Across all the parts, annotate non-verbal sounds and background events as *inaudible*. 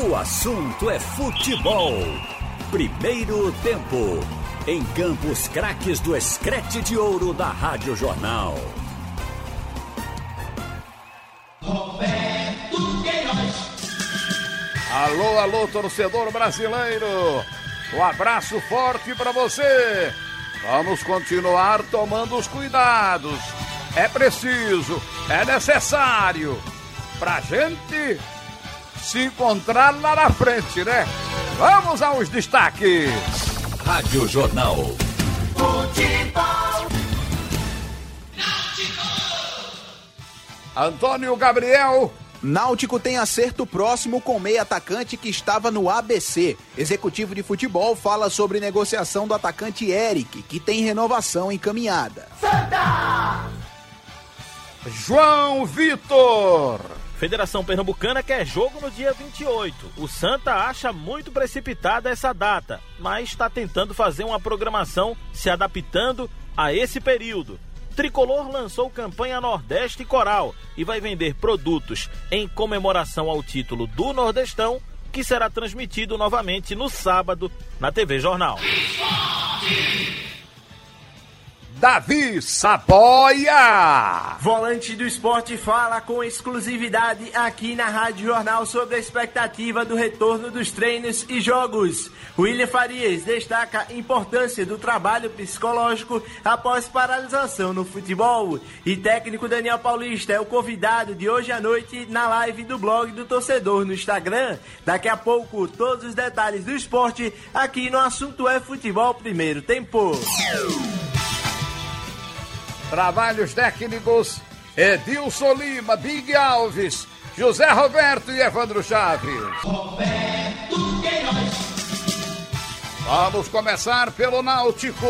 O assunto é futebol. Primeiro tempo. Em Campos Craques do Escrete de Ouro da Rádio Jornal. Roberto Queiroz. Alô, alô, torcedor brasileiro. Um abraço forte para você. Vamos continuar tomando os cuidados. É preciso, é necessário pra gente se encontrar lá na frente, né? Vamos aos destaques. Rádio Jornal. Futebol. Antônio Gabriel. Náutico tem acerto próximo com meio atacante que estava no ABC. Executivo de futebol fala sobre negociação do atacante Eric, que tem renovação encaminhada. Santa! João Vitor. Federação Pernambucana quer jogo no dia 28. O Santa acha muito precipitada essa data, mas está tentando fazer uma programação se adaptando a esse período. Tricolor lançou campanha Nordeste Coral e vai vender produtos em comemoração ao título do Nordestão, que será transmitido novamente no sábado na TV Jornal. Davi Saboia. Volante do esporte fala com exclusividade aqui na Rádio Jornal sobre a expectativa do retorno dos treinos e jogos. William Farias destaca a importância do trabalho psicológico após paralisação no futebol. E técnico Daniel Paulista é o convidado de hoje à noite na live do blog do torcedor no Instagram. Daqui a pouco, todos os detalhes do esporte aqui no Assunto é Futebol Primeiro Tempo. Trabalhos técnicos: Edilson Lima, Big Alves, José Roberto e Evandro Chaves. Roberto Queiroz. Vamos começar pelo Náutico.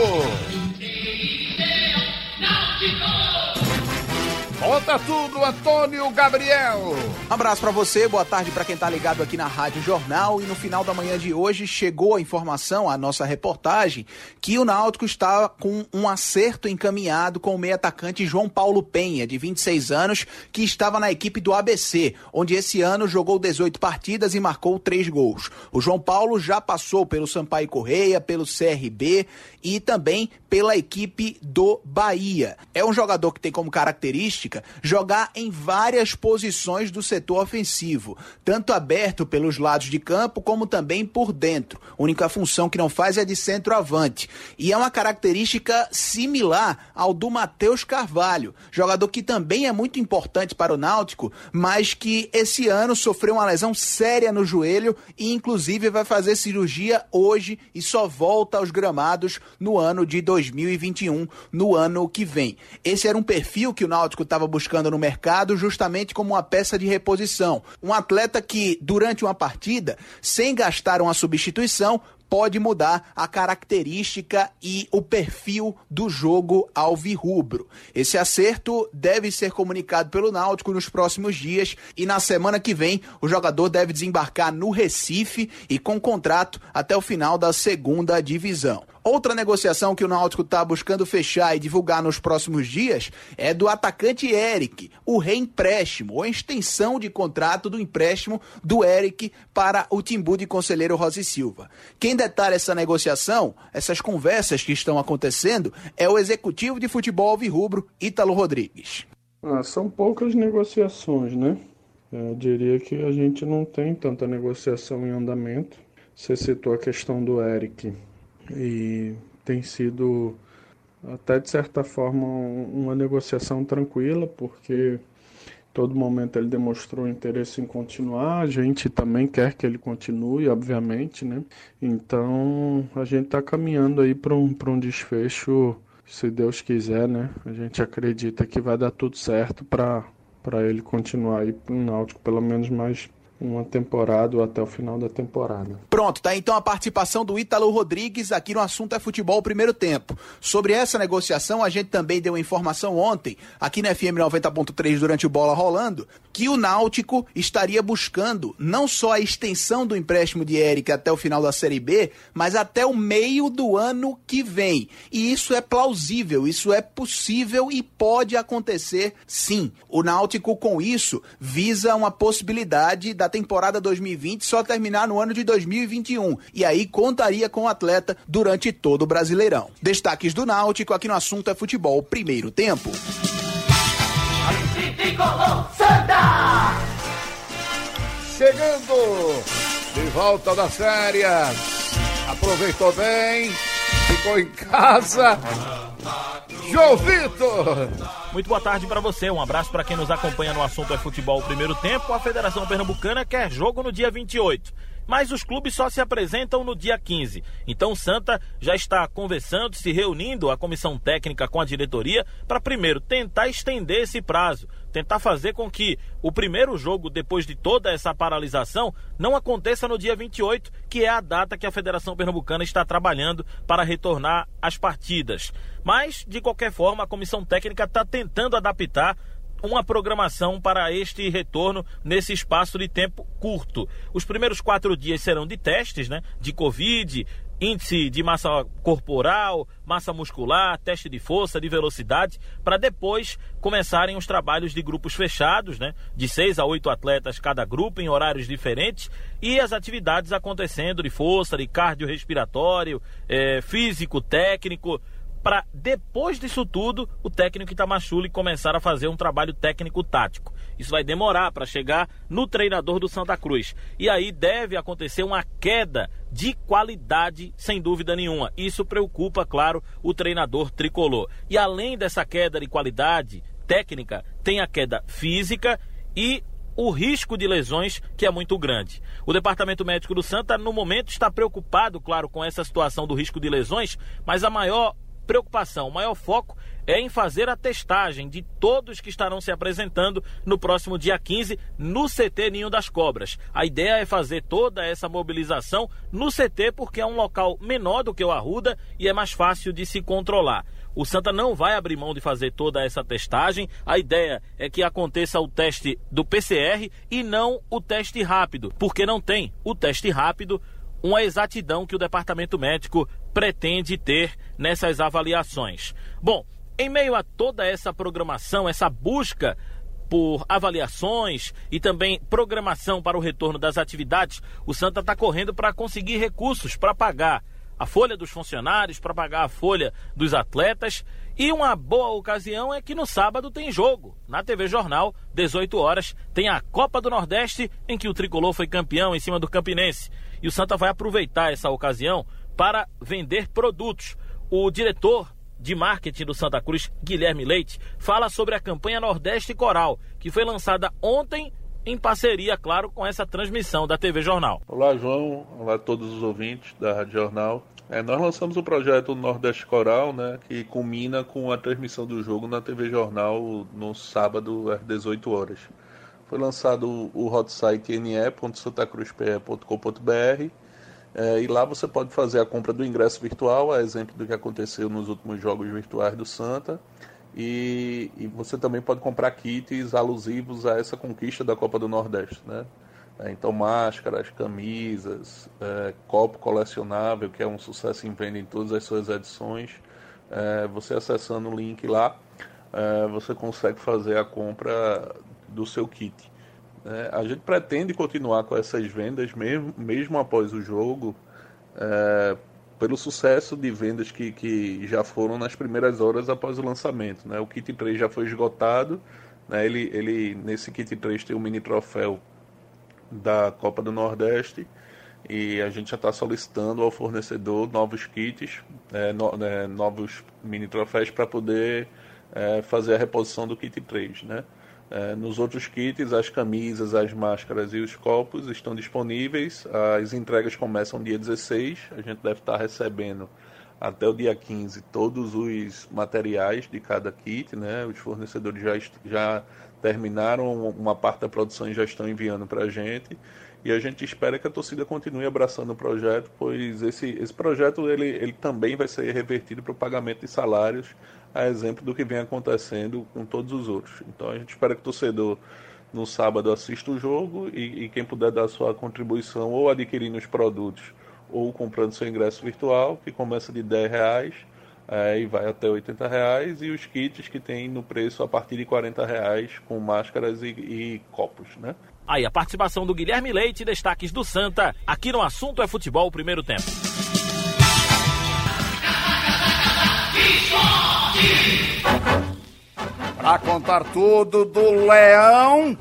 Conta tudo, Antônio Gabriel. Um abraço para você, boa tarde para quem tá ligado aqui na Rádio Jornal. E no final da manhã de hoje chegou a informação, a nossa reportagem, que o Náutico está com um acerto encaminhado com o meio atacante João Paulo Penha, de 26 anos, que estava na equipe do ABC, onde esse ano jogou 18 partidas e marcou 3 gols. O João Paulo já passou pelo Sampaio Correia, pelo CRB e também pela equipe do Bahia. É um jogador que tem como característica jogar em várias posições do setor ofensivo, tanto aberto pelos lados de campo como também por dentro. A única função que não faz é de centroavante. E é uma característica similar ao do Matheus Carvalho, jogador que também é muito importante para o Náutico, mas que esse ano sofreu uma lesão séria no joelho e inclusive vai fazer cirurgia hoje e só volta aos gramados no ano de 2021, no ano que vem. Esse era um perfil que o Náutico estava buscando no mercado justamente como uma peça de reposição. Um atleta que, durante uma partida, sem gastar uma substituição, pode mudar a característica e o perfil do jogo alvirrubro. Esse acerto deve ser comunicado pelo Náutico nos próximos dias e na semana que vem o jogador deve desembarcar no Recife e com contrato até o final da segunda divisão. Outra negociação que o Náutico está buscando fechar e divulgar nos próximos dias é do atacante Eric, o reempréstimo, ou extensão de contrato do empréstimo do Eric para o Timbu de Conselheiro Rosi Silva. Quem detalha essa negociação, essas conversas que estão acontecendo, é o executivo de futebol alvirrubro, Ítalo Rodrigues. Ah, são poucas negociações, né? Eu diria que a gente não tem tanta negociação em andamento. Você citou a questão do Eric e tem sido até de certa forma uma negociação tranquila, porque todo momento ele demonstrou interesse em continuar, a gente também quer que ele continue, obviamente, né? Então a gente está caminhando aí para um, um desfecho, se Deus quiser, né? A gente acredita que vai dar tudo certo para ele continuar aí no Náutico pelo menos mais uma temporada ou até o final da temporada. Pronto, tá então a participação do Ítalo Rodrigues aqui no assunto é futebol primeiro tempo. Sobre essa negociação, a gente também deu informação ontem, aqui na FM 90.3 durante o Bola Rolando, que o Náutico estaria buscando não só a extensão do empréstimo de Eric até o final da Série B, mas até o meio do ano que vem. E isso é plausível, isso é possível e pode acontecer sim. O Náutico com isso visa uma possibilidade da da temporada 2020 só terminar no ano de 2021 e aí contaria com o atleta durante todo o Brasileirão. Destaques do Náutico aqui no assunto é futebol primeiro tempo. Chegando de volta das férias. Aproveitou bem, ficou em casa. João Vitor! Muito boa tarde para você. Um abraço para quem nos acompanha no assunto é futebol primeiro tempo. A Federação Pernambucana quer jogo no dia 28 mas os clubes só se apresentam no dia 15. Então Santa já está conversando, se reunindo a comissão técnica com a diretoria para primeiro tentar estender esse prazo, tentar fazer com que o primeiro jogo depois de toda essa paralisação não aconteça no dia 28, que é a data que a Federação Pernambucana está trabalhando para retornar às partidas. Mas de qualquer forma, a comissão técnica está tentando adaptar uma programação para este retorno nesse espaço de tempo curto. Os primeiros quatro dias serão de testes, né? De Covid, índice de massa corporal, massa muscular, teste de força, de velocidade, para depois começarem os trabalhos de grupos fechados, né? De seis a oito atletas cada grupo, em horários diferentes, e as atividades acontecendo de força, de cardiorrespiratório, é, físico, técnico para depois disso tudo o técnico Itamachule começar a fazer um trabalho técnico tático. Isso vai demorar para chegar no treinador do Santa Cruz. E aí deve acontecer uma queda de qualidade, sem dúvida nenhuma. Isso preocupa, claro, o treinador tricolor. E além dessa queda de qualidade técnica, tem a queda física e o risco de lesões que é muito grande. O Departamento Médico do Santa, no momento, está preocupado, claro, com essa situação do risco de lesões, mas a maior preocupação, o maior foco é em fazer a testagem de todos que estarão se apresentando no próximo dia 15 no CT Ninho das Cobras. A ideia é fazer toda essa mobilização no CT porque é um local menor do que o Arruda e é mais fácil de se controlar. O Santa não vai abrir mão de fazer toda essa testagem. A ideia é que aconteça o teste do PCR e não o teste rápido, porque não tem o teste rápido uma exatidão que o departamento médico pretende ter nessas avaliações. Bom, em meio a toda essa programação, essa busca por avaliações e também programação para o retorno das atividades, o Santa está correndo para conseguir recursos para pagar a folha dos funcionários, para pagar a folha dos atletas. E uma boa ocasião é que no sábado tem jogo. Na TV Jornal, 18 horas, tem a Copa do Nordeste, em que o tricolor foi campeão em cima do Campinense. E o Santa vai aproveitar essa ocasião para vender produtos. O diretor de marketing do Santa Cruz, Guilherme Leite, fala sobre a campanha Nordeste Coral, que foi lançada ontem em parceria, claro, com essa transmissão da TV Jornal. Olá, João. Olá a todos os ouvintes da Rádio Jornal. É, nós lançamos o projeto Nordeste Coral, né, que culmina com a transmissão do jogo na TV Jornal no sábado às 18 horas. Foi lançado o hot site ne.santacruzpe.com.br é, e lá você pode fazer a compra do ingresso virtual, a exemplo do que aconteceu nos últimos jogos virtuais do Santa. E, e você também pode comprar kits alusivos a essa conquista da Copa do Nordeste, né? É, então, máscaras, camisas, é, copo colecionável, que é um sucesso em venda em todas as suas edições. É, você acessando o link lá, é, você consegue fazer a compra do seu kit. É, a gente pretende continuar com essas vendas mesmo, mesmo após o jogo, é, pelo sucesso de vendas que, que já foram nas primeiras horas após o lançamento. Né? O kit 3 já foi esgotado, né? ele, ele, nesse kit 3 tem o um mini troféu da Copa do Nordeste e a gente já está solicitando ao fornecedor novos kits, é, no, é, novos mini troféus para poder é, fazer a reposição do kit 3. Né? É, nos outros kits, as camisas, as máscaras e os copos estão disponíveis. As entregas começam dia 16. A gente deve estar recebendo até o dia 15 todos os materiais de cada kit. Né? Os fornecedores já, já terminaram uma parte da produção e já estão enviando para a gente. E a gente espera que a torcida continue abraçando o projeto, pois esse, esse projeto ele, ele também vai ser revertido para o pagamento de salários, a exemplo do que vem acontecendo com todos os outros. Então a gente espera que o torcedor no sábado assista o jogo e, e quem puder dar sua contribuição ou adquirindo os produtos ou comprando seu ingresso virtual, que começa de 10 reais, é, e vai até 80 reais, e os kits que tem no preço a partir de 40 reais, com máscaras e, e copos, né? Aí a participação do Guilherme Leite, destaques do Santa, aqui no Assunto é Futebol, primeiro tempo. Para contar tudo do Leão,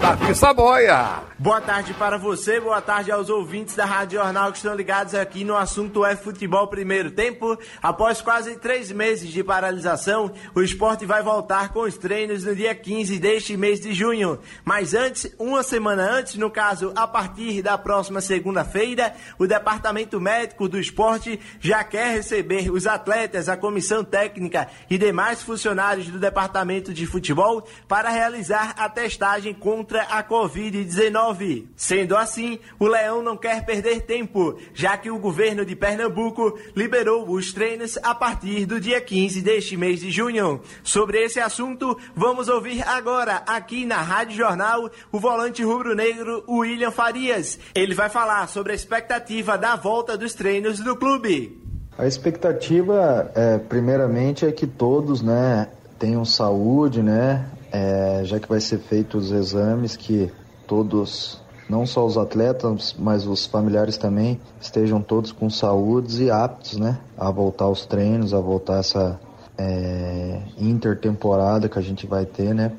Davi Saboia. Boa tarde para você, boa tarde aos ouvintes da Rádio Jornal que estão ligados aqui no assunto é futebol primeiro tempo. Após quase três meses de paralisação, o esporte vai voltar com os treinos no dia 15 deste mês de junho. Mas antes, uma semana antes, no caso, a partir da próxima segunda-feira, o Departamento Médico do Esporte já quer receber os atletas, a comissão técnica e demais funcionários do Departamento de Futebol para realizar a testagem contra a Covid-19. Sendo assim, o Leão não quer perder tempo, já que o governo de Pernambuco liberou os treinos a partir do dia 15 deste mês de junho. Sobre esse assunto, vamos ouvir agora, aqui na Rádio Jornal, o volante rubro-negro William Farias. Ele vai falar sobre a expectativa da volta dos treinos do clube. A expectativa, é, primeiramente, é que todos, né, tenham saúde, né, é, já que vai ser feitos os exames que todos, não só os atletas, mas os familiares também, estejam todos com saúde e aptos, né, a voltar aos treinos, a voltar essa é, intertemporada que a gente vai ter, né,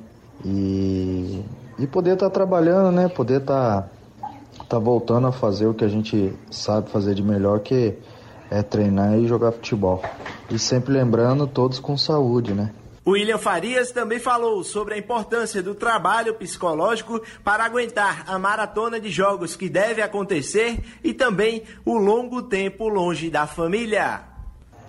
e, e poder estar tá trabalhando, né, poder estar tá, tá voltando a fazer o que a gente sabe fazer de melhor, que é treinar e jogar futebol. E sempre lembrando, todos com saúde, né. William Farias também falou sobre a importância do trabalho psicológico para aguentar a maratona de jogos que deve acontecer e também o longo tempo longe da família.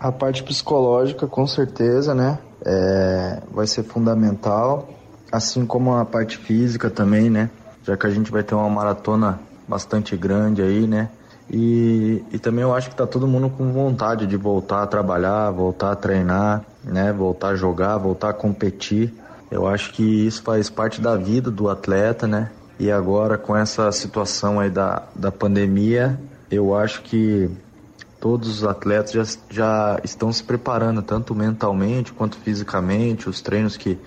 A parte psicológica, com certeza, né? É, vai ser fundamental, assim como a parte física também, né? Já que a gente vai ter uma maratona bastante grande aí, né? E, e também eu acho que tá todo mundo com vontade de voltar a trabalhar, voltar a treinar, né? Voltar a jogar, voltar a competir. Eu acho que isso faz parte da vida do atleta, né? E agora com essa situação aí da, da pandemia, eu acho que todos os atletas já, já estão se preparando, tanto mentalmente quanto fisicamente, os treinos que,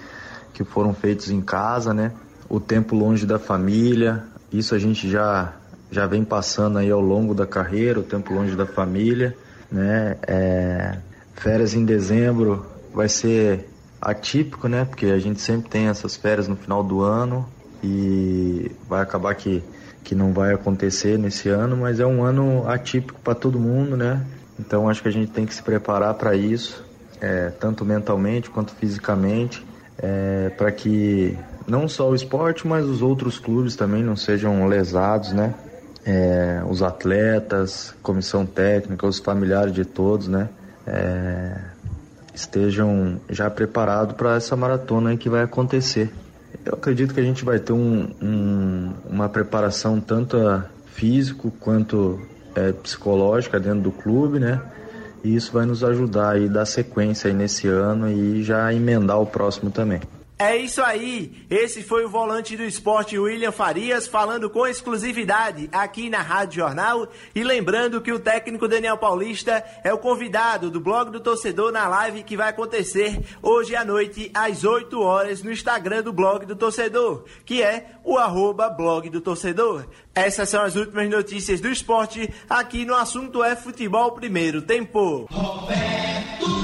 que foram feitos em casa, né? O tempo longe da família, isso a gente já já vem passando aí ao longo da carreira, o tempo longe da família, né? É, férias em dezembro vai ser atípico, né? Porque a gente sempre tem essas férias no final do ano e vai acabar que, que não vai acontecer nesse ano, mas é um ano atípico para todo mundo, né? Então acho que a gente tem que se preparar para isso, é, tanto mentalmente quanto fisicamente, é, para que não só o esporte, mas os outros clubes também não sejam lesados, né? é, os atletas, comissão técnica, os familiares de todos, né? É, estejam já preparados para essa maratona que vai acontecer. Eu acredito que a gente vai ter um, um, uma preparação tanto físico quanto é, psicológica dentro do clube, né? E isso vai nos ajudar aí dar sequência nesse ano e já emendar o próximo também. É isso aí. Esse foi o volante do esporte William Farias falando com exclusividade aqui na Rádio Jornal. E lembrando que o técnico Daniel Paulista é o convidado do blog do torcedor na live que vai acontecer hoje à noite às 8 horas no Instagram do blog do torcedor, que é o arroba blog do torcedor. Essas são as últimas notícias do esporte aqui no assunto é futebol primeiro tempo. Roberto.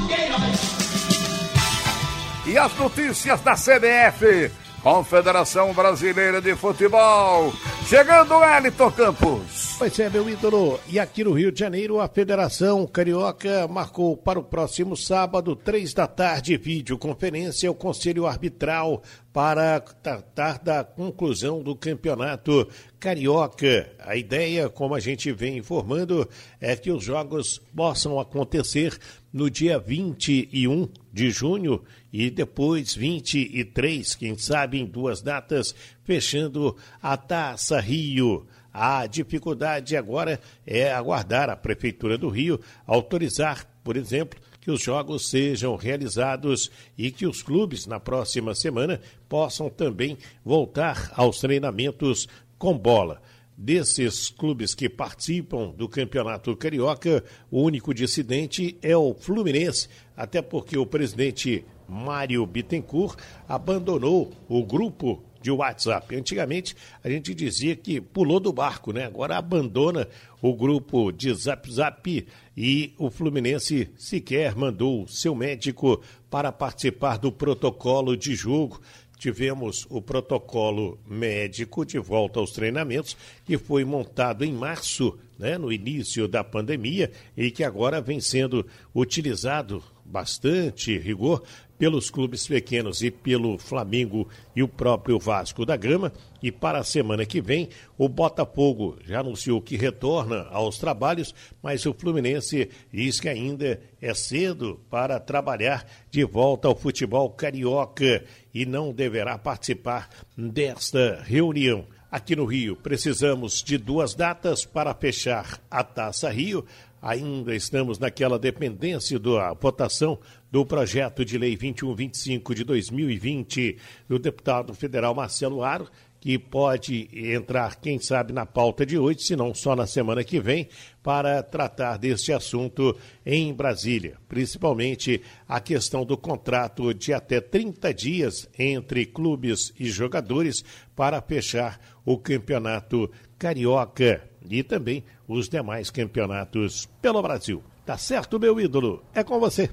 E as notícias da CBF, Confederação Brasileira de Futebol. Chegando Elton Campos. Pois é, meu ídolo. E aqui no Rio de Janeiro, a Federação Carioca marcou para o próximo sábado, três da tarde, videoconferência, o Conselho Arbitral para tratar da conclusão do campeonato carioca. A ideia, como a gente vem informando, é que os jogos possam acontecer no dia 21 de junho e depois 23, quem sabe em duas datas, fechando a Taça Rio. A dificuldade agora é aguardar a Prefeitura do Rio autorizar, por exemplo, que os jogos sejam realizados e que os clubes, na próxima semana, possam também voltar aos treinamentos com bola. Desses clubes que participam do Campeonato Carioca, o único dissidente é o Fluminense, até porque o presidente Mário Bittencourt abandonou o grupo de WhatsApp. Antigamente a gente dizia que pulou do barco, né? Agora abandona o grupo de Zap Zap e o Fluminense sequer mandou seu médico para participar do protocolo de jogo tivemos o protocolo médico de volta aos treinamentos, que foi montado em março, né, no início da pandemia, e que agora vem sendo utilizado bastante rigor pelos clubes pequenos e pelo Flamengo e o próprio Vasco da Gama. E para a semana que vem, o Botafogo já anunciou que retorna aos trabalhos, mas o Fluminense diz que ainda é cedo para trabalhar de volta ao futebol carioca e não deverá participar desta reunião. Aqui no Rio, precisamos de duas datas para fechar a Taça Rio. Ainda estamos naquela dependência da votação do projeto de lei 2125 de 2020 do deputado federal Marcelo Aro, que pode entrar, quem sabe, na pauta de hoje, se não só na semana que vem, para tratar deste assunto em Brasília, principalmente a questão do contrato de até 30 dias entre clubes e jogadores para fechar o campeonato carioca e também os demais campeonatos pelo Brasil. Tá certo, meu ídolo? É com você.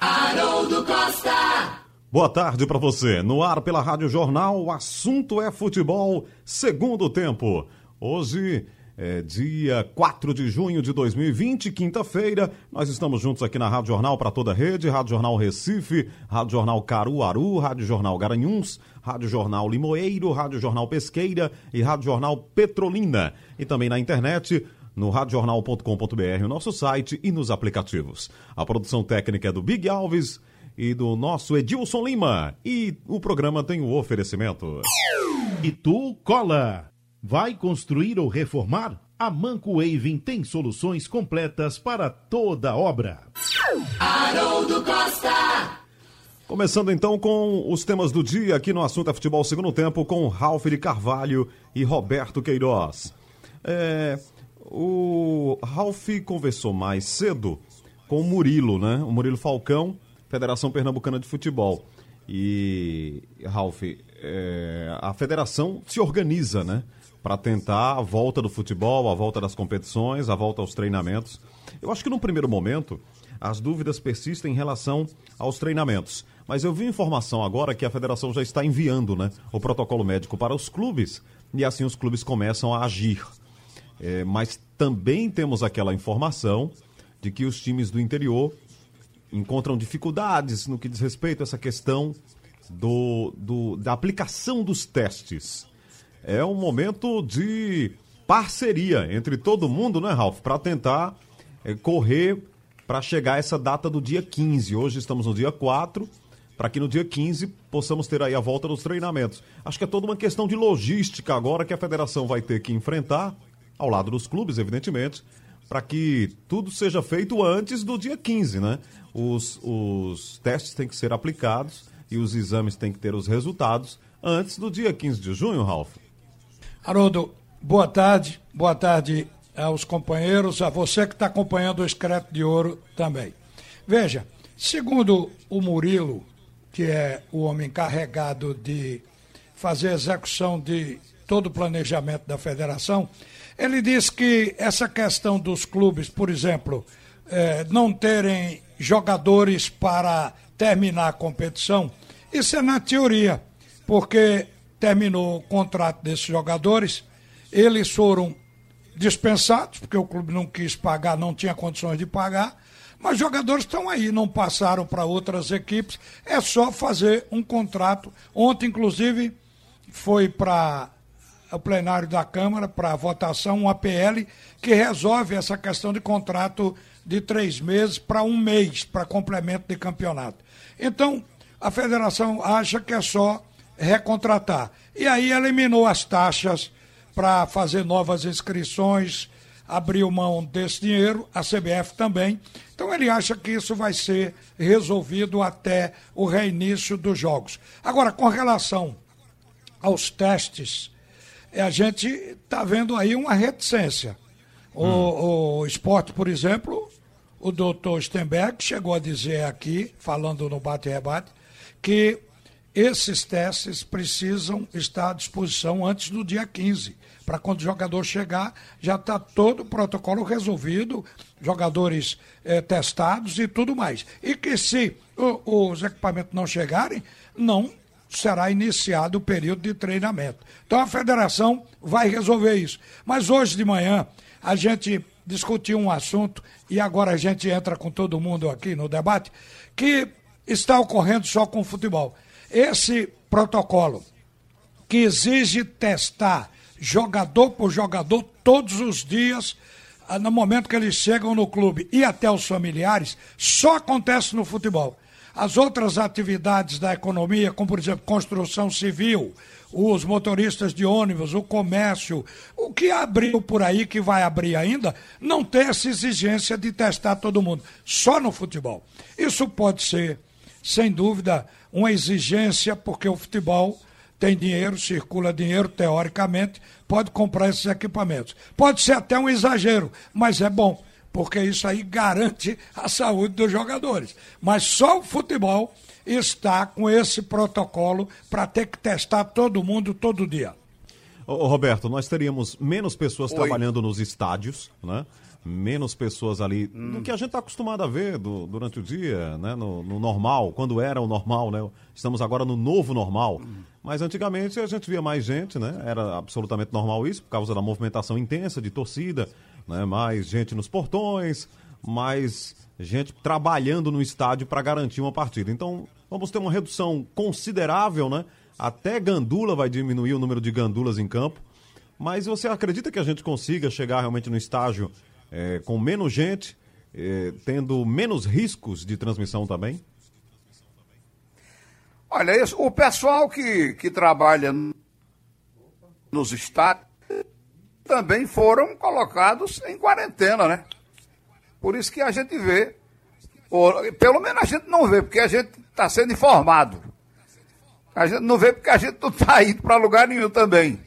Haroldo Costa. Boa tarde para você. No ar pela Rádio Jornal, o assunto é futebol, segundo tempo. Hoje é dia 4 de junho de 2020, quinta-feira. Nós estamos juntos aqui na Rádio Jornal para toda a rede, Rádio Jornal Recife, Rádio Jornal Caruaru, Rádio Jornal Garanhuns, Rádio Jornal Limoeiro, Rádio Jornal Pesqueira e Rádio Jornal Petrolina. E também na internet no radiojornal.com.br, o nosso site e nos aplicativos. A produção técnica é do Big Alves e do nosso Edilson Lima. E o programa tem o oferecimento. E tu cola. Vai construir ou reformar? A Manco Waving tem soluções completas para toda obra. Haroldo Costa. Começando então com os temas do dia aqui no Assunto é Futebol Segundo Tempo com Ralf de Carvalho e Roberto Queiroz. É, o Ralf conversou mais cedo com o Murilo, né? O Murilo Falcão, Federação Pernambucana de Futebol. E, Ralf, é, a federação se organiza, né? Para tentar a volta do futebol, a volta das competições, a volta aos treinamentos. Eu acho que no primeiro momento as dúvidas persistem em relação aos treinamentos. Mas eu vi informação agora que a federação já está enviando né, o protocolo médico para os clubes e assim os clubes começam a agir. É, mas também temos aquela informação de que os times do interior encontram dificuldades no que diz respeito a essa questão do, do, da aplicação dos testes. É um momento de parceria entre todo mundo, né, Ralf? Para tentar é, correr para chegar a essa data do dia 15. Hoje estamos no dia 4, para que no dia 15 possamos ter aí a volta dos treinamentos. Acho que é toda uma questão de logística agora que a federação vai ter que enfrentar ao lado dos clubes, evidentemente, para que tudo seja feito antes do dia 15, né? Os, os testes têm que ser aplicados e os exames têm que ter os resultados antes do dia 15 de junho, Ralf. Haroldo, boa tarde. Boa tarde aos companheiros, a você que está acompanhando o Excreto de Ouro também. Veja, segundo o Murilo, que é o homem encarregado de fazer a execução de todo o planejamento da federação, ele diz que essa questão dos clubes, por exemplo, eh, não terem jogadores para terminar a competição, isso é na teoria, porque terminou o contrato desses jogadores, eles foram dispensados, porque o clube não quis pagar, não tinha condições de pagar, mas jogadores estão aí, não passaram para outras equipes, é só fazer um contrato. Ontem, inclusive, foi para o plenário da Câmara para votação um APL que resolve essa questão de contrato de três meses para um mês para complemento de campeonato. Então, a federação acha que é só recontratar. E aí eliminou as taxas para fazer novas inscrições, abriu mão desse dinheiro, a CBF também. Então ele acha que isso vai ser resolvido até o reinício dos jogos. Agora, com relação aos testes a gente está vendo aí uma reticência. O, hum. o esporte, por exemplo, o doutor Stenberg chegou a dizer aqui, falando no bate-rebate, que esses testes precisam estar à disposição antes do dia 15, para quando o jogador chegar, já está todo o protocolo resolvido, jogadores eh, testados e tudo mais. E que se o, os equipamentos não chegarem, não será iniciado o período de treinamento. Então a federação vai resolver isso. Mas hoje de manhã a gente discutiu um assunto e agora a gente entra com todo mundo aqui no debate que está ocorrendo só com o futebol esse protocolo que exige testar jogador por jogador todos os dias, ah, no momento que eles chegam no clube e até os familiares, só acontece no futebol. As outras atividades da economia, como por exemplo construção civil, os motoristas de ônibus, o comércio, o que abriu por aí, que vai abrir ainda, não tem essa exigência de testar todo mundo, só no futebol. Isso pode ser, sem dúvida, uma exigência, porque o futebol tem dinheiro, circula dinheiro, teoricamente, pode comprar esses equipamentos. Pode ser até um exagero, mas é bom, porque isso aí garante a saúde dos jogadores. Mas só o futebol está com esse protocolo para ter que testar todo mundo todo dia. Ô, Roberto, nós teríamos menos pessoas Oi. trabalhando nos estádios, né? menos pessoas ali hum. do que a gente está acostumado a ver do, durante o dia, né? No, no, normal, quando era o normal, né? Estamos agora no novo normal. Hum. Mas antigamente a gente via mais gente, né? Era absolutamente normal isso, por causa da movimentação intensa de torcida, né? Mais gente nos portões, mais gente trabalhando no estádio para garantir uma partida. Então, vamos ter uma redução considerável, né? Até Gandula vai diminuir o número de gandulas em campo. Mas você acredita que a gente consiga chegar realmente no estágio é, com menos gente, é, tendo menos riscos de transmissão também? Olha, isso, o pessoal que, que trabalha nos estados também foram colocados em quarentena, né? Por isso que a gente vê, ou, pelo menos a gente não vê, porque a gente está sendo informado. A gente não vê porque a gente não está *laughs* indo para lugar nenhum também.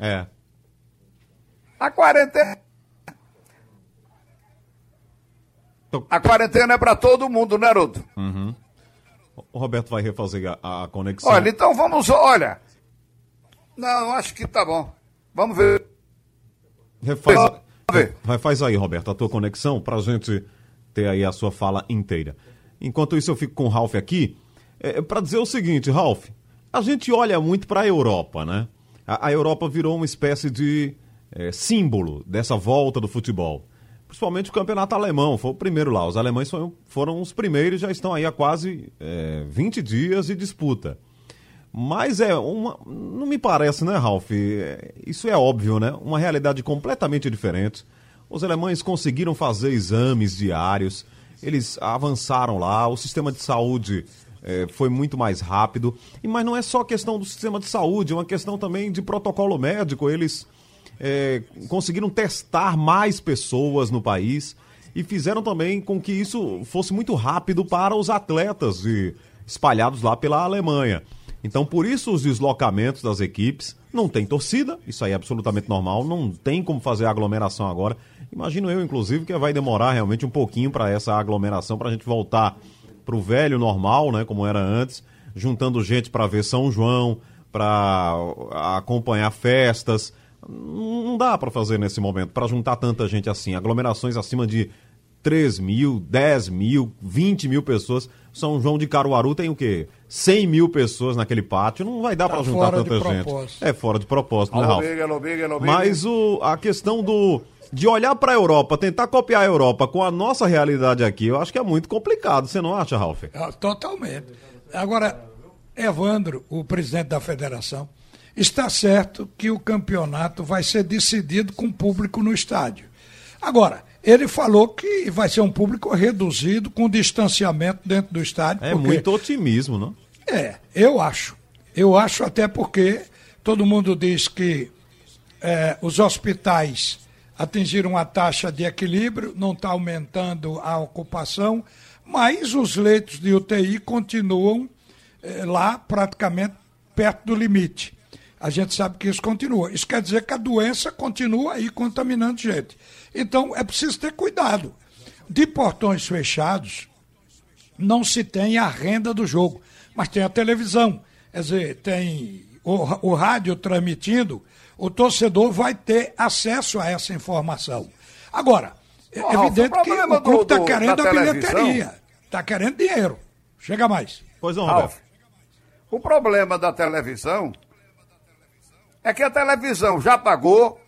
É. A quarentena A quarentena é para todo mundo, né, Rudo? Uhum. O Roberto vai refazer a, a, conexão. Olha, então vamos. Olha. Não, acho que tá bom. Vamos ver. Refaz, ver. Refaz aí, Roberto, a tua conexão para a gente ter aí a sua fala inteira. Enquanto isso, eu fico com o Ralph aqui. É, para dizer o seguinte, Ralph, a gente olha muito para a Europa, né? A, a, Europa virou uma espécie de é, símbolo dessa volta do futebol principalmente o campeonato alemão, foi o primeiro lá. Os alemães foram, foram os primeiros, já estão aí há quase é, 20 dias de disputa. Mas é uma. Não me parece, né, Ralf? Isso é óbvio, né? Uma realidade completamente diferente. Os alemães conseguiram fazer exames diários, eles avançaram lá, o sistema de saúde é, foi muito mais rápido. E, mas não é só questão do sistema de saúde, é uma questão também de protocolo médico. Eles é, conseguiram testar mais pessoas no país e fizeram também com que isso fosse muito rápido para os atletas de, espalhados lá pela Alemanha. Então, por isso, os deslocamentos das equipes não tem torcida, isso aí é absolutamente normal, não tem como fazer aglomeração agora. Imagino eu, inclusive, que vai demorar realmente um pouquinho para essa aglomeração, para a gente voltar para o velho normal, né, como era antes, juntando gente para ver São João, para acompanhar festas, não dá para fazer nesse momento, para juntar tanta gente assim. Aglomerações acima de 3 mil, 10 mil, 20 mil pessoas. São João de Caruaru tem o quê? 100 mil pessoas naquele pátio. Não vai dar tá para juntar tanta gente. Propósito. É fora de propósito, né, Ralf? Mas o, a questão do de olhar para a Europa, tentar copiar a Europa com a nossa realidade aqui, eu acho que é muito complicado. Você não acha, Ralf? É, totalmente. Agora, Evandro, o presidente da federação, está certo que o campeonato vai ser decidido com público no estádio. Agora, ele falou que vai ser um público reduzido, com distanciamento dentro do estádio. É porque... muito otimismo, não? É, eu acho. Eu acho até porque todo mundo diz que é, os hospitais atingiram a taxa de equilíbrio, não está aumentando a ocupação, mas os leitos de UTI continuam é, lá praticamente perto do limite. A gente sabe que isso continua. Isso quer dizer que a doença continua aí contaminando gente. Então é preciso ter cuidado. De portões fechados, não se tem a renda do jogo, mas tem a televisão. Quer dizer, tem o, o rádio transmitindo, o torcedor vai ter acesso a essa informação. Agora, é Ô, evidente o que o clube está do- querendo a bilheteria, está querendo dinheiro. Chega mais. Pois não, Ralf, o problema da televisão é que a televisão já pagou,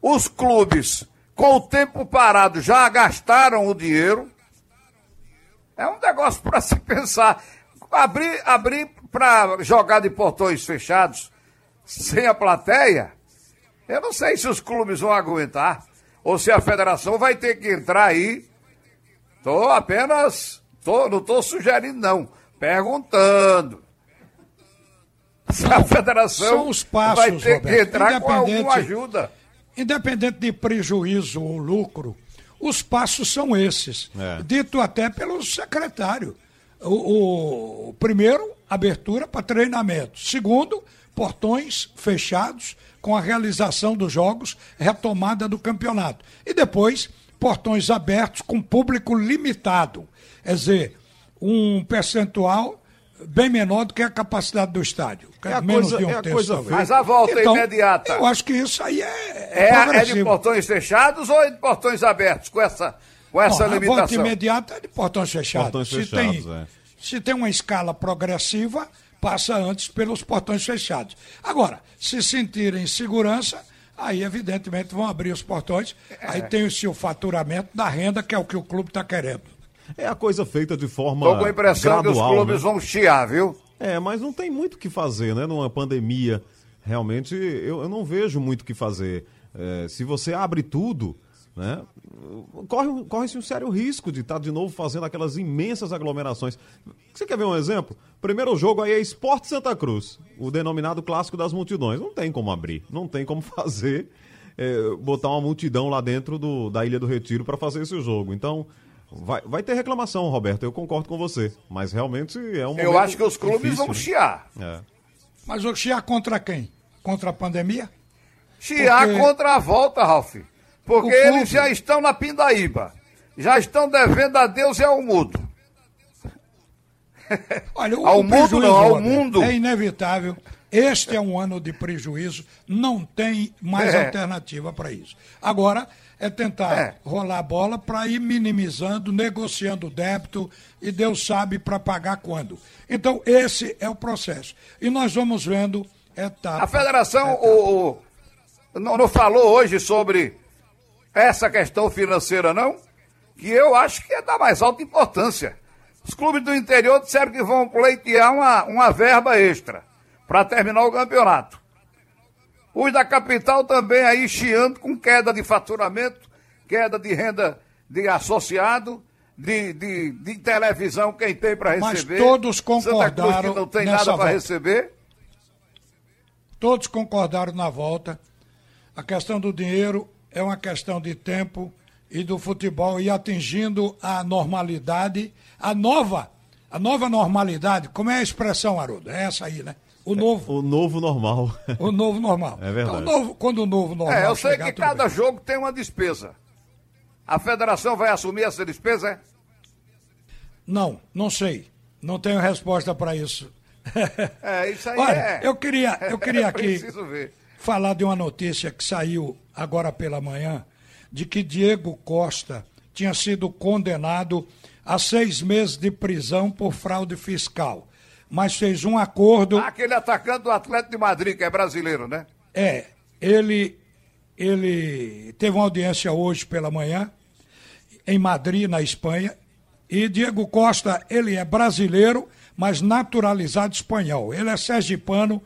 os clubes, com o tempo parado, já gastaram o dinheiro. É um negócio *laughs* para se pensar. Abrir, abrir para jogar de portões fechados, sem a plateia, eu não sei se os clubes vão aguentar, ou se a federação vai ter que entrar aí. Tô apenas, tô, não estou sugerindo não, perguntando. Se a federação São os passos, vai ter que Roberto, entrar com alguma independente- ajuda. Independente de prejuízo ou lucro, os passos são esses. É. Dito até pelo secretário. O, o- primeiro, abertura para treinamento. Segundo, portões fechados com a realização dos jogos, retomada do campeonato. E depois, portões abertos com público limitado. Quer dizer, um percentual bem menor do que a capacidade do estádio. É a Menos coisa- de um é a terço, coisa talvez. Mas a volta Então, imediata. Eu acho que isso aí é, É, é de portões fechados ou é de portões abertos com essa, com essa Não, A volta limitação? imediata é de portões fechados. Portões se, fechados, tem, é. se tem uma escala progressiva, passa antes pelos portões fechados. Agora, se sentirem segurança, aí evidentemente vão abrir os portões, aí tem o seu faturamento da renda, que é o que o clube está querendo. É a coisa feita de forma Tô com a impressão que os gradual, clubes né? vão chiar, viu? É, mas não tem muito o que fazer, né? Numa pandemia, realmente, eu, eu não vejo muito o que fazer. É, se você abre tudo, né? Corre, corre-se um sério risco de estar de novo fazendo aquelas imensas aglomerações. Você quer ver um exemplo? Primeiro jogo aí é Esporte Santa Cruz, o denominado clássico das multidões. Não tem como abrir, não tem como *laughs* fazer, é, botar uma multidão lá dentro do, da Ilha do Retiro para fazer esse jogo. Então, vai, vai ter reclamação, Roberto, eu concordo com você. Mas realmente é um Eu acho que os clubes difícil, vão né? chiar. É. Mas o chiar contra quem? Contra a pandemia? Chiar Porque- contra a volta, Ralf. Porque clube- eles já estão na pindaíba. Já estão devendo a Deus e ao mundo. *laughs* Olha, o, Ao o mundo prejuízo, não, ao Roberto, mundo. É inevitável. Este é um ano de prejuízo, não tem mais É. alternativa para isso. Agora é tentar É. rolar a bola para ir minimizando, negociando o débito e Deus sabe para pagar quando. Então, esse é o processo. E nós vamos vendo etapa. A federação o, o- não, não falou hoje sobre essa questão financeira, não? Que eu acho que é da mais alta importância. Os clubes do interior disseram que vão pleitear uma, uma verba extra para terminar o campeonato. Os da capital também aí chiando com queda de faturamento, queda de renda de associado, de, de, de televisão, quem tem para Mas receber. todos Santa Cruz concordaram que não tem nada para receber. Todos concordaram na volta. A questão do dinheiro é uma questão de tempo e do futebol ir atingindo a normalidade, a nova, a nova normalidade. Como é a expressão, Haroldo? É essa aí, né? O novo, O novo normal. o novo normal. É verdade. Então, o novo- quando o novo normal É, eu sei chegar, que cada bem. jogo tem uma despesa. A federação vai assumir essa despesa? é? Não, não sei. Não tenho resposta para isso. *laughs* É, isso aí Olha, é. eu queria, eu queria *laughs* É aqui falar de uma notícia que saiu agora pela manhã, de que Diego Costa tinha sido condenado a seis meses de prisão por fraude fiscal. Mas fez um acordo. Aquele atacante do Atlético de Madrid, que é brasileiro, né? É, ele, ele teve uma audiência hoje pela manhã, em Madrid, na Espanha, e Diego Costa, ele é brasileiro, mas naturalizado espanhol. Ele é sergipano,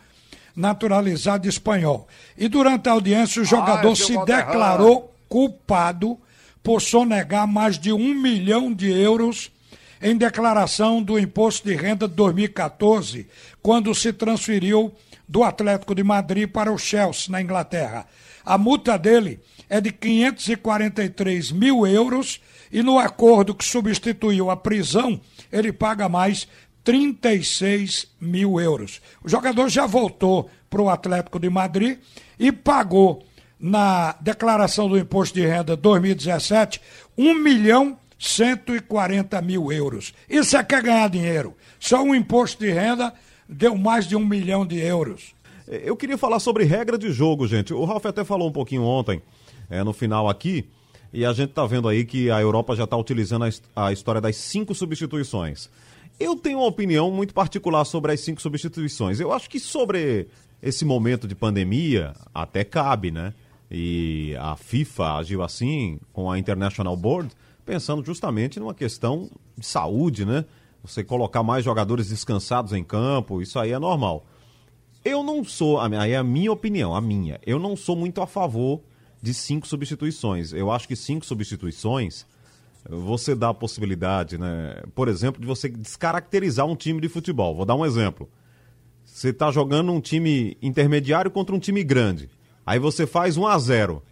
naturalizado espanhol. E durante a audiência, o jogador é seu se declarou culpado por sonegar mais de um milhão de euros em declaração do imposto de renda de 2014, quando se transferiu do Atlético de Madrid para o Chelsea, na Inglaterra. A multa dele é de 543 mil euros e no acordo que substituiu a prisão, ele paga mais 36 mil euros. O jogador já voltou para o Atlético de Madrid e pagou na declaração do imposto de renda 2017 1 milhão 140 mil euros. Isso é que é ganhar dinheiro. Só um imposto de renda deu mais de um milhão de euros. Eu queria falar sobre regra de jogo, gente. O Ralf até falou um pouquinho ontem, é, no final aqui, e a gente está vendo aí que a Europa já está utilizando a, a história das cinco substituições. Eu tenho uma opinião muito particular sobre as cinco substituições. Eu acho que sobre esse momento de pandemia, até cabe, né? E a FIFA agiu assim com a International Board, pensando justamente numa questão de saúde, né? Você colocar mais jogadores descansados em campo, isso aí é normal. Eu não sou, aí é a minha opinião, a minha. Eu não sou muito a favor de cinco substituições. Eu acho que cinco substituições você dá a possibilidade, né? Por exemplo, de você descaracterizar um time de futebol. Vou dar um exemplo. Você está jogando um time intermediário contra um time grande. Aí você faz 1 a 0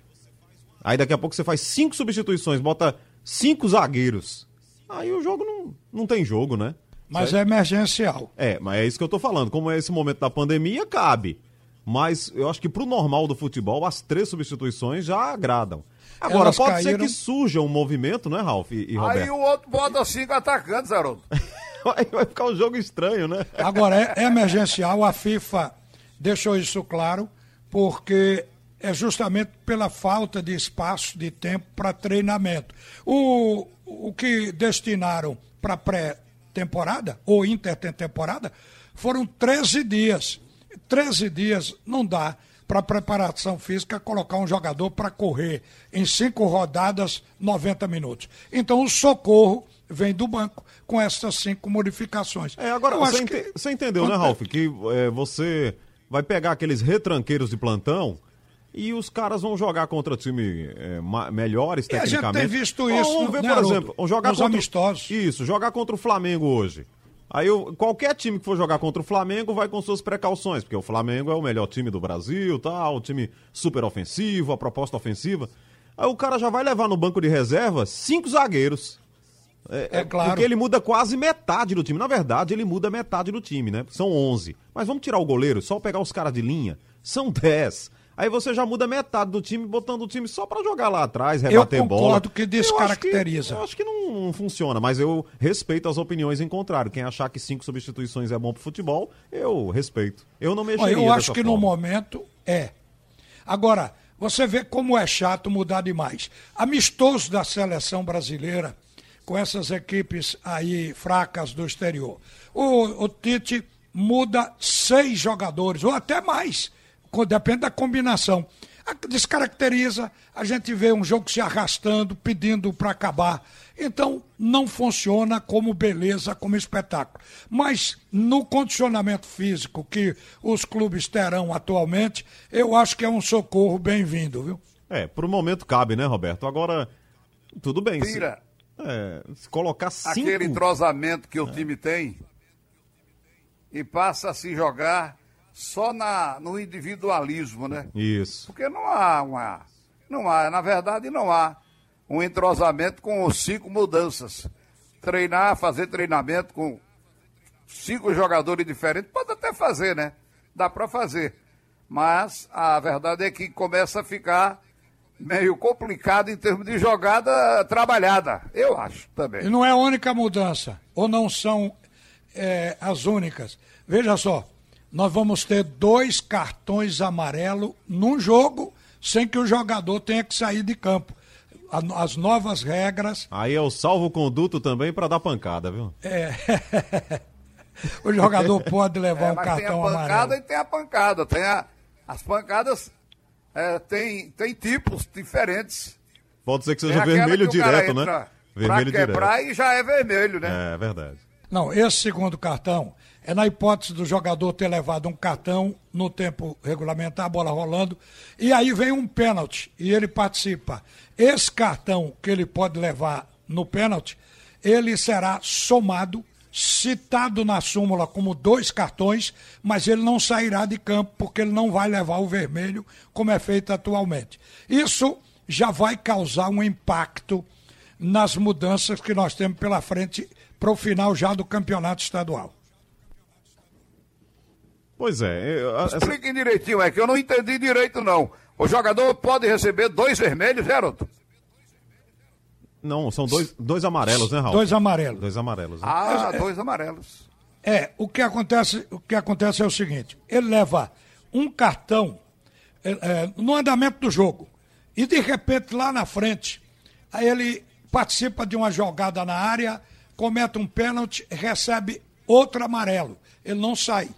Aí daqui a pouco você faz cinco substituições, bota cinco zagueiros. Aí o jogo não, não tem jogo, né? Mas certo? é emergencial. É, mas é isso que eu tô falando. Como é esse momento da pandemia, cabe. Mas eu acho que pro normal do futebol, as três substituições já agradam. Agora, Elas pode caíram... ser que surja um movimento, né, Ralf e, e Roberto? Aí o outro bota cinco atacantes, Haroldo. *laughs* Aí vai ficar um jogo estranho, né? Agora, é, é emergencial, a FIFA deixou isso claro, porque é justamente pela falta de espaço, de tempo para treinamento. O, o que destinaram para pré temporada, ou intertemporada, foram 13 dias. 13 dias não dá para preparação física colocar um jogador para correr em cinco rodadas, 90 minutos. Então o socorro vem do banco com essas cinco modificações. É, agora, você, ente que... você, entendeu, né, Ralf, que é, você vai pegar aqueles retranqueiros de plantão e os caras vão jogar contra time é, melhores tecnicamente. A gente tem visto isso. Ou, vamos ver, por exemplo, jogar nos contra amistosos. Isso, jogar contra o Flamengo hoje. Aí eu, qualquer time que for jogar contra o Flamengo vai com suas precauções, porque o Flamengo é o melhor time do Brasil, tal, o time super ofensivo, a proposta ofensiva. Aí o cara já vai levar no banco de reserva cinco zagueiros. É, é, claro. Porque ele muda quase metade do time. Na verdade, ele muda metade do time, né? São 11. Mas vamos tirar o goleiro, só pegar os caras de linha. São 10. Aí você já muda metade do time, botando o time só para jogar lá atrás, rebater bola. Eu concordo que descaracteriza. Eu acho que, eu acho que não, não, funciona, mas eu respeito as opiniões em contrário. Quem achar que cinco substituições é bom pro futebol, eu respeito. Eu não mexeria Eu acho que forma. no momento é. Agora, você vê como é chato mudar demais. Amistoso da seleção brasileira, com essas equipes aí fracas do exterior. O, o Tite muda seis jogadores, ou até mais depende da combinação. Descaracteriza, a gente vê um jogo se arrastando, pedindo para acabar. Então, não funciona como beleza, como espetáculo. Mas no condicionamento físico que os clubes terão atualmente, eu acho que é um socorro bem-vindo, viu? É, por um momento cabe, né, Roberto? Agora, tudo bem. Tira. Se, é, se colocar cinco... Aquele entrosamento que o é. time tem e passa a se jogar só na, no individualismo, né? Isso. Porque não há uma. Não há, na verdade, não há um entrosamento com cinco mudanças. Treinar, fazer treinamento com cinco jogadores diferentes, pode até fazer, né? Dá para fazer. Mas a verdade é que começa a ficar meio complicado em termos de jogada trabalhada, eu acho também. E não é a única mudança, ou não são é, as únicas. Veja só, nós vamos ter dois cartões amarelos num jogo sem que o jogador tenha que sair de campo. As novas regras. Aí é o salvo-conduto também para dar pancada, viu? É. *laughs* o jogador pode levar é, um cartão amarelo. Tem a pancada amarelo. e tem a pancada. Tem a, as pancadas é, tem, tem tipos diferentes. Pode ser que seja vermelho que direto, né? Vermelho pra quebrar direto. e já é vermelho, né? É verdade. Não, esse segundo cartão é na hipótese do jogador ter levado um cartão no tempo regulamentar, a bola rolando, e aí vem um pênalti e ele participa. Esse cartão que ele pode levar no pênalti, ele será somado, citado na súmula como dois cartões, mas ele não sairá de campo porque ele não vai levar o vermelho, como é feito atualmente. Isso já vai causar um impacto nas mudanças que nós temos pela frente para o final já do campeonato estadual. Pois é. Essa... Expliquem direitinho, é que eu não entendi direito, não. O jogador pode receber dois vermelhos, Geraldo? Não, são dois, dois amarelos, né, Raul? Dois amarelos. Dois amarelos. Né? Ah, é, dois amarelos. É, o que acontece, o que acontece é o seguinte: ele leva um cartão é, é, no andamento do jogo e de repente lá na frente, aí ele participa de uma jogada na área, comete um pênalti, recebe outro amarelo. Ele não sai.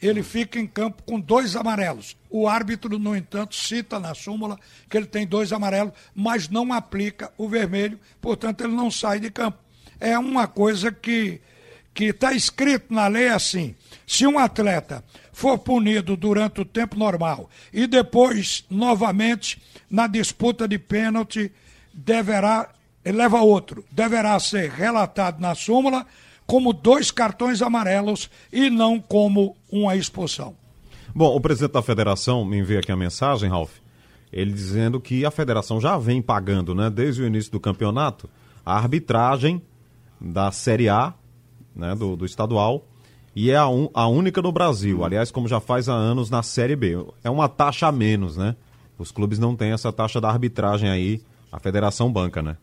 Ele fica em campo com dois amarelos. O árbitro, no entanto, cita na súmula que ele tem dois amarelos, mas não aplica o vermelho, portanto, ele não sai de campo. É uma coisa que que está escrito na lei assim: se um atleta for punido durante o tempo normal e depois, novamente, na disputa de pênalti, deverá, leva outro, deverá ser relatado na súmula como dois cartões amarelos e não como uma expulsão. Bom, o presidente da federação me envia aqui a mensagem, Ralf, ele dizendo que a federação já vem pagando, né, desde o início do campeonato, a arbitragem da Série A né, do, do estadual, e é a, un, a única no Brasil. Aliás, como já faz há anos na Série B. É uma taxa a menos, né? Os clubes não têm essa taxa da arbitragem aí, a federação banca, né?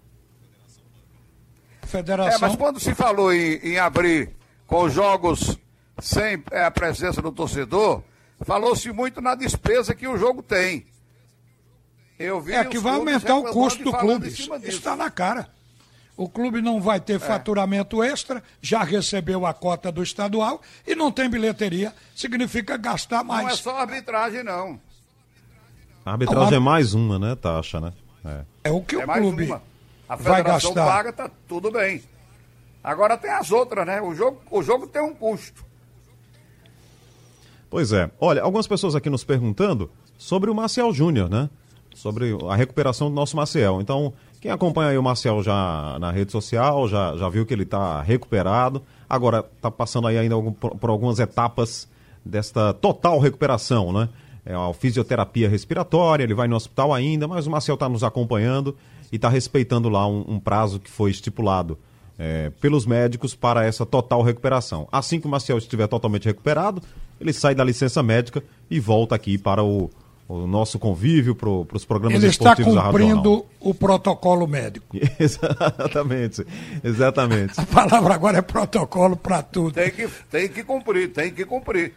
Federação... É, mas quando se falou em, em abrir com jogos sem é, a presença do torcedor, falou-se muito na despesa que o jogo tem. Eu vi é que vai aumentar o custo do clube. Está na cara. O clube não vai ter é. faturamento extra, já recebeu a cota do estadual e não tem bilheteria, significa gastar mais. Não é só arbitragem, não. A arbitragem é mais uma, né, taxa, né? É, é o que é o clube vai gastar. paga, tá tudo bem. Agora tem as outras, né? O jogo, o jogo tem um custo. Pois é. Olha, algumas pessoas aqui nos perguntando sobre o Marcial Júnior, né? Sobre a recuperação do nosso Marcial. Então, quem acompanha aí o Marcel já na rede social, já, já viu que ele está recuperado. Agora está passando aí ainda por, por, algumas etapas desta total recuperação, né? É a fisioterapia respiratória, ele vai no hospital ainda, mas o Marcel está nos acompanhando e está respeitando lá um, um, prazo que foi estipulado é, pelos médicos para essa total recuperação. Assim que o Marcel estiver totalmente recuperado, ele sai da licença médica e volta aqui para o, o nosso convívio para os programas Ele esportivos da Rádio Ele está cumprindo o protocolo médico. *laughs* exatamente, exatamente. A palavra agora é protocolo para tudo. Tem que, tem que cumprir, tem que cumprir.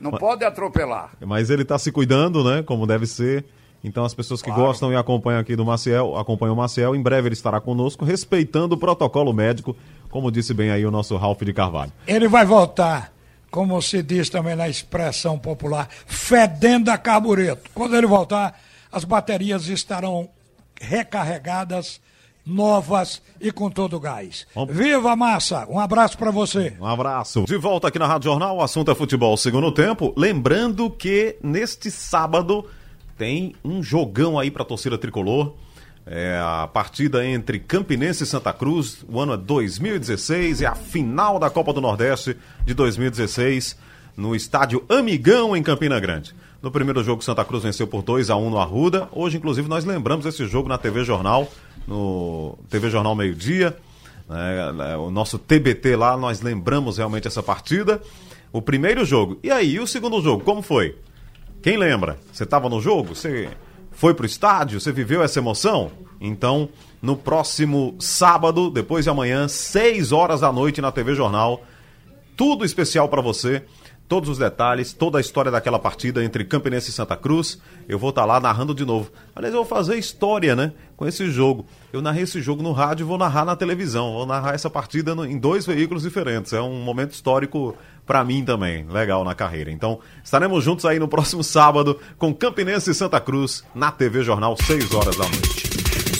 Não mas, pode atropelar. Mas ele está se cuidando, né, como deve ser. Então as pessoas que claro. gostam e acompanham aqui do Maciel, acompanham o Maciel, em breve ele estará conosco, respeitando o protocolo médico, como disse bem aí o nosso Ralph de Carvalho. Ele vai voltar como se diz também na expressão popular, fedendo a carbureto. Quando ele voltar, as baterias estarão recarregadas, novas e com todo o gás. Vamos... Viva massa! Um abraço para você. Um abraço. De volta aqui na Rádio Jornal, o assunto é futebol segundo tempo. Lembrando que neste sábado tem um jogão aí para a torcida tricolor. É a partida entre Campinense e Santa Cruz, o ano é 2016, é a final da Copa do Nordeste de 2016, no estádio Amigão, em Campina Grande. No primeiro jogo, Santa Cruz venceu por 2 a 1 no Arruda. Hoje, inclusive, nós lembramos esse jogo na TV Jornal, no TV Jornal Meio Dia. É, o nosso TBT lá, nós lembramos realmente essa partida. O primeiro jogo. E aí, o segundo jogo, como foi? Quem lembra? Você estava no jogo? Você foi pro estádio? Você viveu essa emoção? Então, no próximo sábado, depois de amanhã, 6 horas da noite na TV Jornal, tudo especial para você todos os detalhes, toda a história daquela partida entre Campinense e Santa Cruz. Eu vou estar tá lá narrando de novo. Aliás, eu vou fazer história, né? Com esse jogo. Eu narrei esse jogo no rádio e vou narrar na televisão. Vou narrar essa partida no, em dois veículos diferentes. É um momento histórico para mim também. Legal na carreira. Então, estaremos juntos aí no próximo sábado com Campinense e Santa Cruz na TV Jornal, 6 horas da noite.